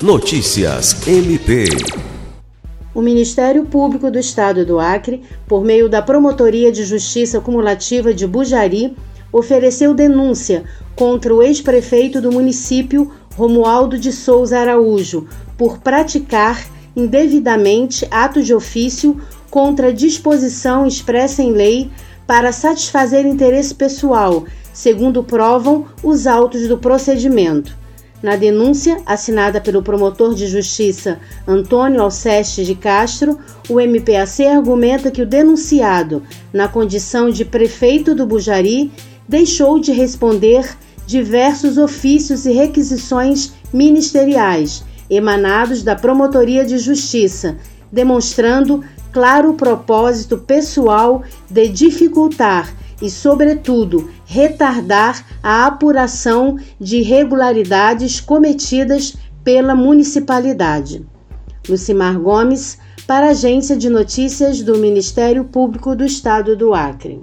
Notícias MP. O Ministério Público do Estado do Acre, por meio da Promotoria de Justiça Cumulativa de Bujari, ofereceu denúncia contra o ex-prefeito do município, Romualdo de Souza Araújo, por praticar indevidamente atos de ofício contra disposição expressa em lei para satisfazer interesse pessoal, segundo provam os autos do procedimento. Na denúncia, assinada pelo promotor de justiça Antônio Alceste de Castro, o MPAC argumenta que o denunciado, na condição de prefeito do Bujari, deixou de responder diversos ofícios e requisições ministeriais emanados da Promotoria de Justiça, demonstrando claro propósito pessoal de dificultar e, sobretudo, retardar a apuração de irregularidades cometidas pela municipalidade. Lucimar Gomes, para a Agência de Notícias do Ministério Público do Estado do Acre.